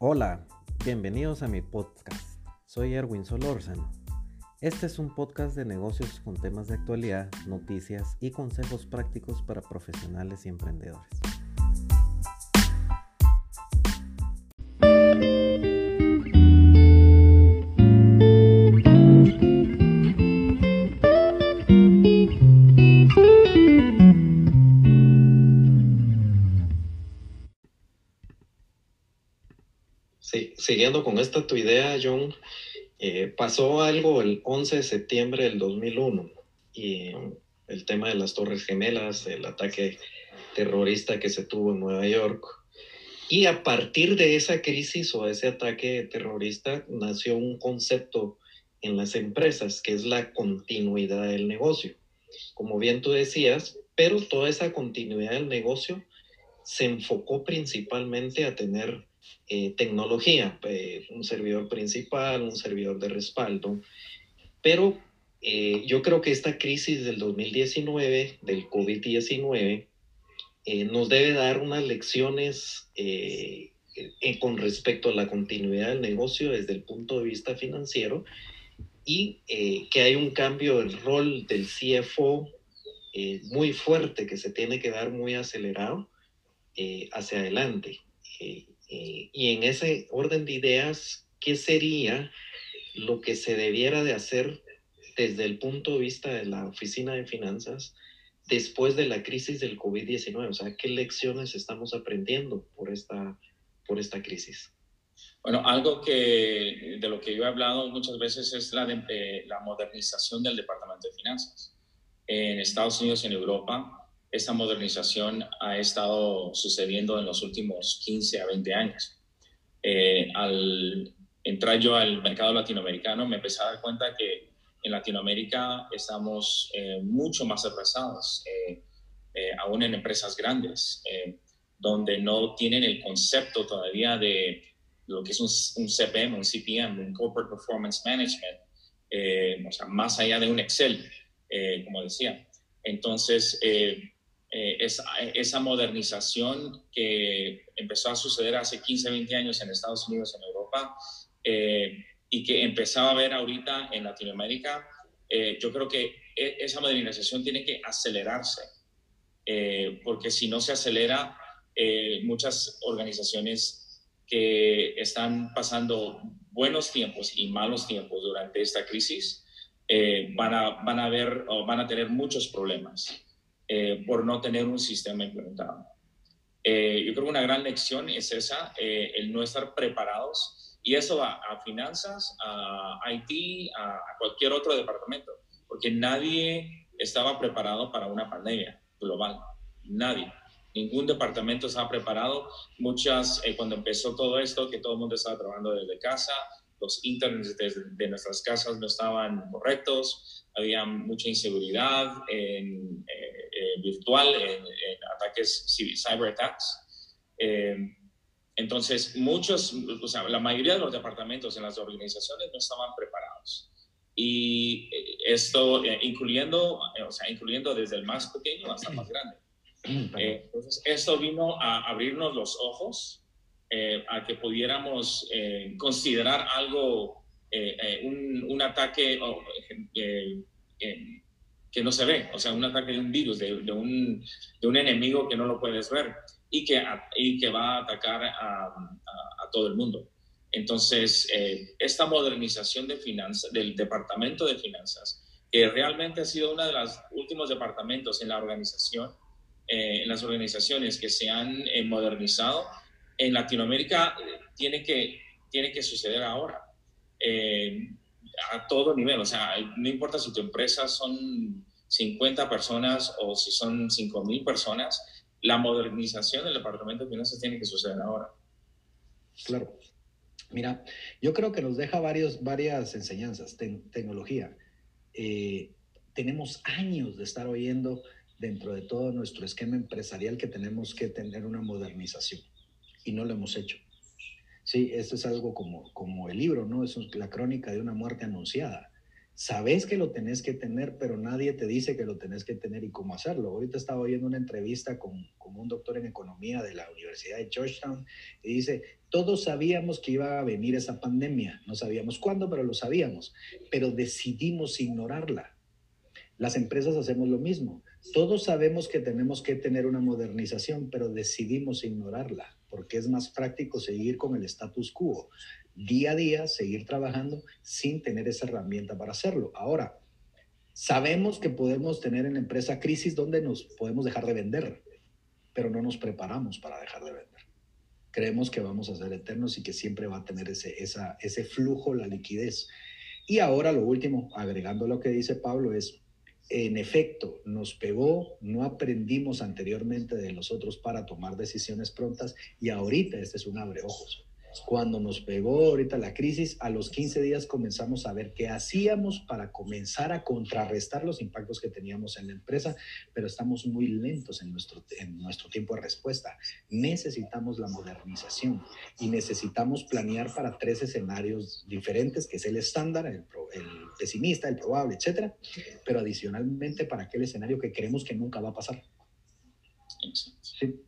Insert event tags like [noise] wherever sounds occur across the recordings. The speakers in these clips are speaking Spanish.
Hola, bienvenidos a mi podcast. Soy Erwin Solórzano. Este es un podcast de negocios con temas de actualidad, noticias y consejos prácticos para profesionales y emprendedores. Siguiendo con esta tu idea, John, eh, pasó algo el 11 de septiembre del 2001 y el tema de las Torres Gemelas, el ataque terrorista que se tuvo en Nueva York. Y a partir de esa crisis o ese ataque terrorista nació un concepto en las empresas que es la continuidad del negocio. Como bien tú decías, pero toda esa continuidad del negocio se enfocó principalmente a tener eh, tecnología, eh, un servidor principal, un servidor de respaldo, pero eh, yo creo que esta crisis del 2019, del COVID-19, nos debe dar unas lecciones con respecto a la continuidad del negocio desde el punto de vista financiero y que hay un cambio del rol del CFO muy fuerte que se tiene que dar muy acelerado hacia adelante. Eh, y en ese orden de ideas, ¿qué sería lo que se debiera de hacer desde el punto de vista de la Oficina de Finanzas después de la crisis del COVID-19? O sea, ¿qué lecciones estamos aprendiendo por esta, por esta crisis? Bueno, algo que de lo que yo he hablado muchas veces es la, de, la modernización del Departamento de Finanzas. En Estados Unidos y en Europa, esta modernización ha estado sucediendo en los últimos 15 a 20 años. Eh, al entrar yo al mercado latinoamericano, me empecé a dar cuenta que en Latinoamérica estamos eh, mucho más atrasados, eh, aún en empresas grandes, donde no tienen el concepto todavía de lo que es un, CPM, un CPM, un Corporate Performance Management, o sea, más allá de un Excel, como decía. Entonces, eh, esa, esa, modernización que empezó a suceder hace 15, 20 años en Estados Unidos, en Europa, eh, y que empezaba a ver ahorita en Latinoamérica, eh, yo creo que e, esa modernización tiene que acelerarse, porque si no se acelera, muchas organizaciones que están pasando buenos tiempos y malos tiempos durante esta crisis, van, a, van, a ver, o van a tener muchos problemas. Eh, por no tener un sistema implementado. Eh, yo creo que una gran lección es esa, eh, el no estar preparados, y eso va a finanzas, a IT, a, cualquier otro departamento, porque nadie estaba preparado para una pandemia global, nadie. Ningún departamento estaba preparado. Muchas, cuando empezó todo esto, que todo el mundo estaba trabajando desde casa, los internets de, nuestras casas no estaban correctos, había mucha inseguridad en, eh, eh, virtual, en, ataques, cyber attacks. Eh, entonces, muchos, o sea, la mayoría de los departamentos en las organizaciones no estaban preparados. Y esto, incluyendo, o sea, incluyendo desde el más pequeño hasta el más grande. [clears throat] entonces, esto vino a abrirnos los ojos eh, a que pudiéramos eh, considerar algo, eh, un, un, ataque que no se ve, o sea, un ataque de un virus, de, un, de un, enemigo que no lo puedes ver y que, y que va a atacar a, a, todo el mundo. Entonces, esta modernización de finanzas, del departamento de finanzas, que realmente ha sido uno de los últimos departamentos en la organización, en las organizaciones que se han modernizado, en Latinoamérica tiene que, tiene que suceder ahora, eh, a todo nivel. O sea, no importa si tu empresa son 50 personas o si son 5 mil personas, la modernización del Departamento de Finanzas tiene que suceder ahora. Claro. Mira, yo creo que nos deja varios, varias enseñanzas. tecnología. Eh, tenemos años de estar oyendo dentro de todo nuestro esquema empresarial que tenemos que tener una modernización y no lo hemos hecho. Sí, esto es algo como, como el libro, ¿no? Es la crónica de una muerte anunciada. Sabes que lo tenés que tener, pero nadie te dice que lo tenés que tener y cómo hacerlo. Ahorita estaba oyendo una entrevista con, con un doctor en economía de la Universidad de Georgetown y dice, todos sabíamos que iba a venir esa pandemia, no sabíamos cuándo, pero lo sabíamos, pero decidimos ignorarla. Las empresas hacemos lo mismo. Todos sabemos que tenemos que tener una modernización, pero decidimos ignorarla porque es más práctico seguir con el status quo día a día, seguir trabajando sin tener esa herramienta para hacerlo. Ahora, sabemos que podemos tener en la empresa crisis donde nos podemos dejar de vender, pero no nos preparamos para dejar de vender. Creemos que vamos a ser eternos y que siempre va a tener ese, ese flujo, la liquidez. Y ahora lo último, agregando lo que dice Pablo, es, en efecto, nos pegó, no aprendimos anteriormente de los otros para tomar decisiones prontas y ahorita este es un abre ojos cuando nos pegó ahorita la crisis, a los 15 días comenzamos a ver qué hacíamos para comenzar a contrarrestar los impactos que teníamos en la empresa, pero estamos muy lentos en nuestro, en nuestro tiempo de respuesta. Necesitamos la modernización y necesitamos planear para tres escenarios diferentes, que es el estándar, el, pesimista, el probable, etcétera, pero adicionalmente para aquel escenario que creemos que nunca va a pasar. Sí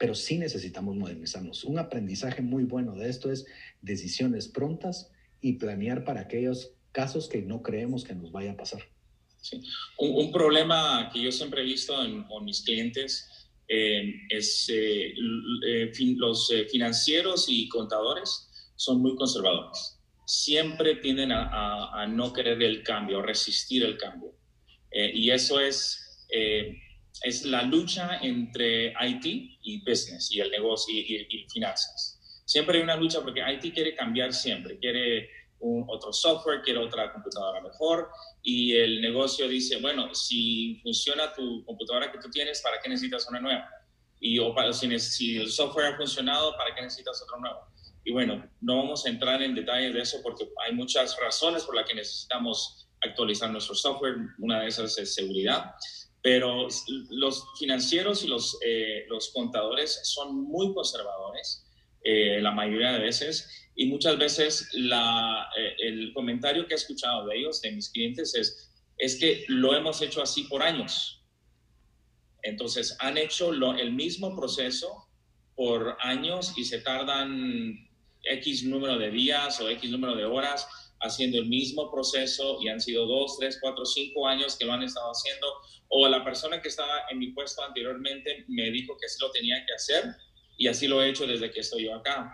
pero sí necesitamos modernizarnos. Un aprendizaje muy bueno de esto es decisiones prontas y planear para aquellos casos que no creemos que nos vaya a pasar. Sí. Un, problema que yo siempre he visto con mis clientes eh, es eh, eh, los financieros y contadores son muy conservadores. Siempre tienden a, a, no querer el cambio, resistir el cambio. y eso es es la lucha entre IT y business y el negocio y, finanzas. Siempre hay una lucha porque IT quiere cambiar siempre, quiere un, otro software, quiere otra computadora mejor y el negocio dice, bueno, si funciona tu computadora que tú tienes, ¿para qué necesitas una nueva? Y o para, si, si el software ha funcionado, ¿para qué necesitas otro nuevo? Y bueno, no vamos a entrar en detalles de eso porque hay muchas razones por las que necesitamos actualizar nuestro software. Una de esas es seguridad pero los financieros y los, eh, los contadores son muy conservadores eh, la mayoría de veces y muchas veces la, eh, el comentario que he escuchado de ellos, de mis clientes, es, es que lo hemos hecho así por años. Entonces, han hecho lo, el mismo proceso por años y se tardan X número de días o X número de horas haciendo el mismo proceso y han sido dos, tres, cuatro, cinco años que lo han estado haciendo, o la persona que estaba en mi puesto anteriormente me dijo que así lo tenía que hacer y así lo he hecho desde que estoy yo acá.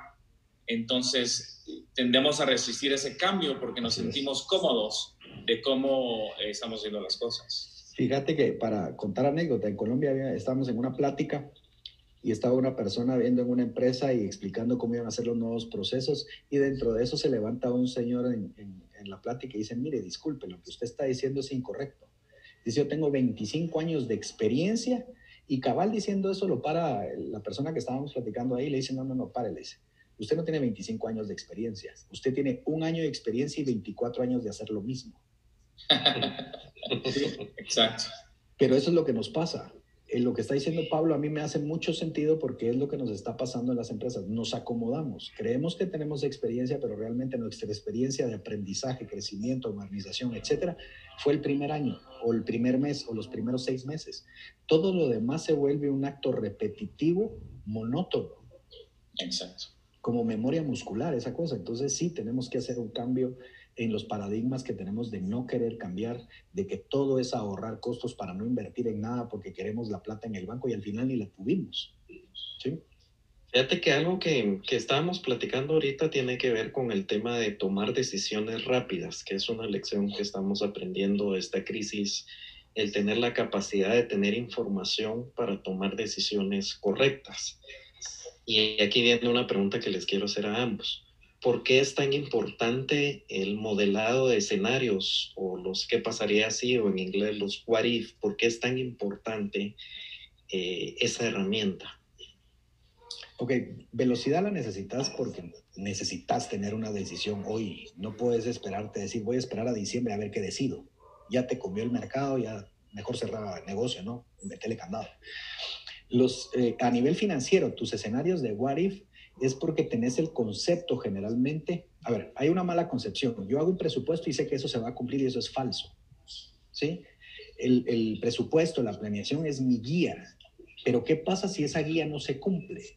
Entonces, tendemos a resistir ese cambio porque nos sentimos cómodos de cómo estamos haciendo las cosas. Fíjate que para contar anécdota, en Colombia estábamos en una plática y estaba una persona viendo en una empresa y explicando cómo iban a ser los nuevos procesos y dentro de eso se levanta un señor en, en, la plática y dice, mire, disculpe, lo que usted está diciendo es incorrecto. Dice, yo tengo 25 años de experiencia y cabal diciendo eso lo para la persona que estábamos platicando ahí, le dice, no, no, no, pare, le dice, usted no tiene 25 años de experiencia, usted tiene un año de experiencia y 24 años de hacer lo mismo. [laughs] Exacto. Pero eso es lo que nos pasa lo que está diciendo Pablo a mí me hace mucho sentido porque es lo que nos está pasando en las empresas. Nos acomodamos, creemos que tenemos experiencia, pero realmente nuestra experiencia de aprendizaje, crecimiento, modernización, etcétera, fue el primer año o el primer mes o los primeros seis meses. Todo lo demás se vuelve un acto repetitivo, monótono. Exacto. Como memoria muscular, esa cosa. Entonces sí, tenemos que hacer un cambio en los paradigmas que tenemos de no querer cambiar, de que todo es ahorrar costos para no invertir en nada porque queremos la plata en el banco y al final ni la tuvimos. ¿Sí? Fíjate que algo que, que estábamos platicando ahorita tiene que ver con el tema de tomar decisiones rápidas, que es una lección que estamos aprendiendo de esta crisis, el tener la capacidad de tener información para tomar decisiones correctas. Y aquí viene una pregunta que les quiero hacer a ambos. ¿Por qué es tan importante el modelado de escenarios o los qué pasaría así o en inglés los what if? ¿Por qué es tan importante eh, esa herramienta? Ok, velocidad la necesitas porque necesitas tener una decisión hoy. No puedes esperarte, decir voy a esperar a diciembre a ver qué decido. Ya te comió el mercado, ya mejor cerrar el negocio, ¿no? Metele candado. Eh, a nivel financiero, tus escenarios de what if es porque tenés el concepto generalmente a ver, hay una mala concepción. Yo hago un presupuesto y sé que eso se va a cumplir y eso es falso. ¿Sí? El, el presupuesto, la planeación es mi guía. Pero ¿qué pasa si esa guía no se cumple?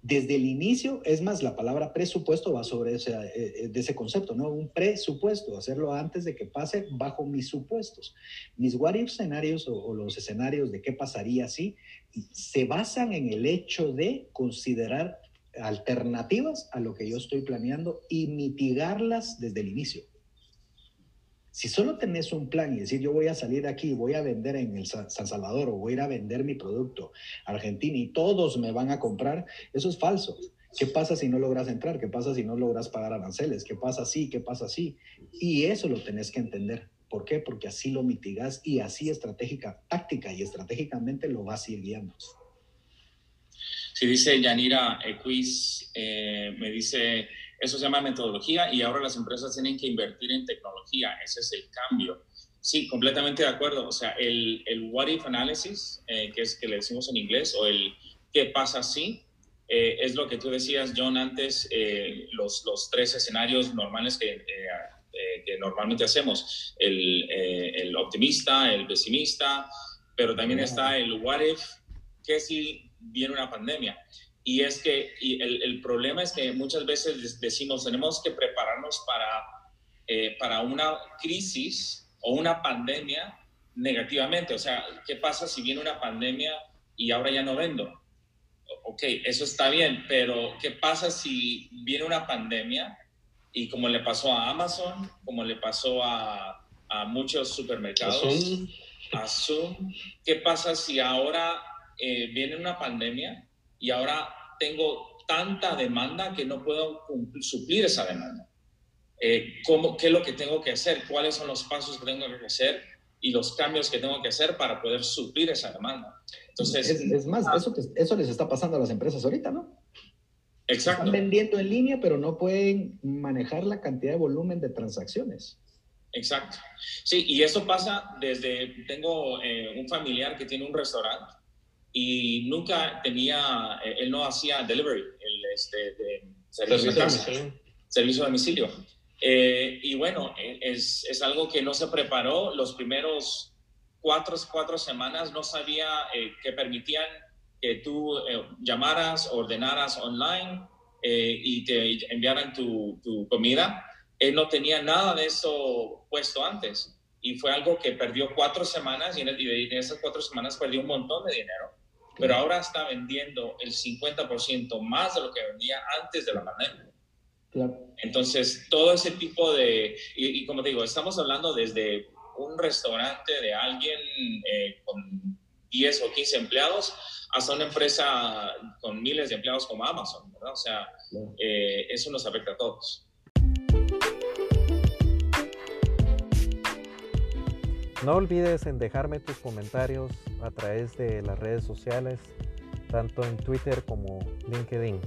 desde el inicio, es más, la palabra presupuesto va sobre ese, eh, de ese concepto, ¿no? Un presupuesto, hacerlo antes de que pase bajo mis supuestos. Mis what if escenarios o, los escenarios de qué pasaría si se basan en el hecho de considerar alternativas a lo que yo estoy planeando y mitigarlas desde el inicio. Si solo tenés un plan y decir yo voy a salir de aquí, voy a vender en el San Salvador o voy a ir a vender mi producto a Argentina y todos me van a comprar, eso es falso. ¿Qué pasa si no logras entrar? ¿Qué pasa si no logras pagar aranceles? ¿Qué pasa si? ¿Qué pasa si? Y eso lo tenés que entender. ¿Por qué? Porque así lo mitigas y así estratégica, táctica y estratégicamente lo vas a guiando. Si dice Yanira Equis, eh, me dice, eso se llama metodología y ahora las empresas tienen que invertir en tecnología. Ese es el cambio. Sí, completamente de acuerdo. O sea, el, el what if analysis, eh, que es que le decimos en inglés, o el qué pasa si, eh, es lo que tú decías, John, antes, eh, los, los, tres escenarios normales que, que normalmente hacemos. El, el, optimista, el pesimista, pero también está el what if, que si viene una pandemia. Y es que el, el, problema es que muchas veces decimos, tenemos que prepararnos para, eh, para una crisis o una pandemia negativamente. O sea, ¿qué pasa si viene una pandemia y ahora ya no vendo? Ok, eso está bien, pero ¿qué pasa si viene una pandemia y como le pasó a Amazon, como le pasó a, a muchos supermercados, a Zoom, ¿qué pasa si ahora eh, viene una pandemia y ahora tengo tanta demanda que no puedo suplir esa demanda. Eh, ¿cómo, ¿Qué es lo que tengo que hacer? ¿Cuáles son los pasos que tengo que hacer? Y los cambios que tengo que hacer para poder suplir esa demanda. Entonces, es, más, ah. eso, eso les está pasando a las empresas ahorita, ¿no? Exacto. Están vendiendo en línea, pero no pueden manejar la cantidad de volumen de transacciones. Exacto. Sí, y eso pasa desde, tengo eh, un familiar que tiene un restaurante y nunca tenía, eh, él no hacía delivery, el este, de servicio, de domicilio. Servicio domicilio. Eh, y bueno, e, es, es, algo que no se preparó. Los primeros cuatro, cuatro semanas no sabía eh, que permitían que tú llamaras, ordenaras online y te enviaran tu, tu, comida. Él no tenía nada de eso puesto antes. Y fue algo que perdió cuatro semanas y en esas cuatro semanas perdió un montón de dinero pero ahora está vendiendo el 50% más de lo que vendía antes de la pandemia. Entonces, todo ese tipo de, y, como te digo, estamos hablando desde un restaurante de alguien eh, con 10 o 15 empleados hasta una empresa con miles de empleados como Amazon, ¿verdad? O sea, eh, eso nos afecta a todos. No olvides en dejarme tus comentarios a través de las redes sociales, tanto en Twitter como LinkedIn.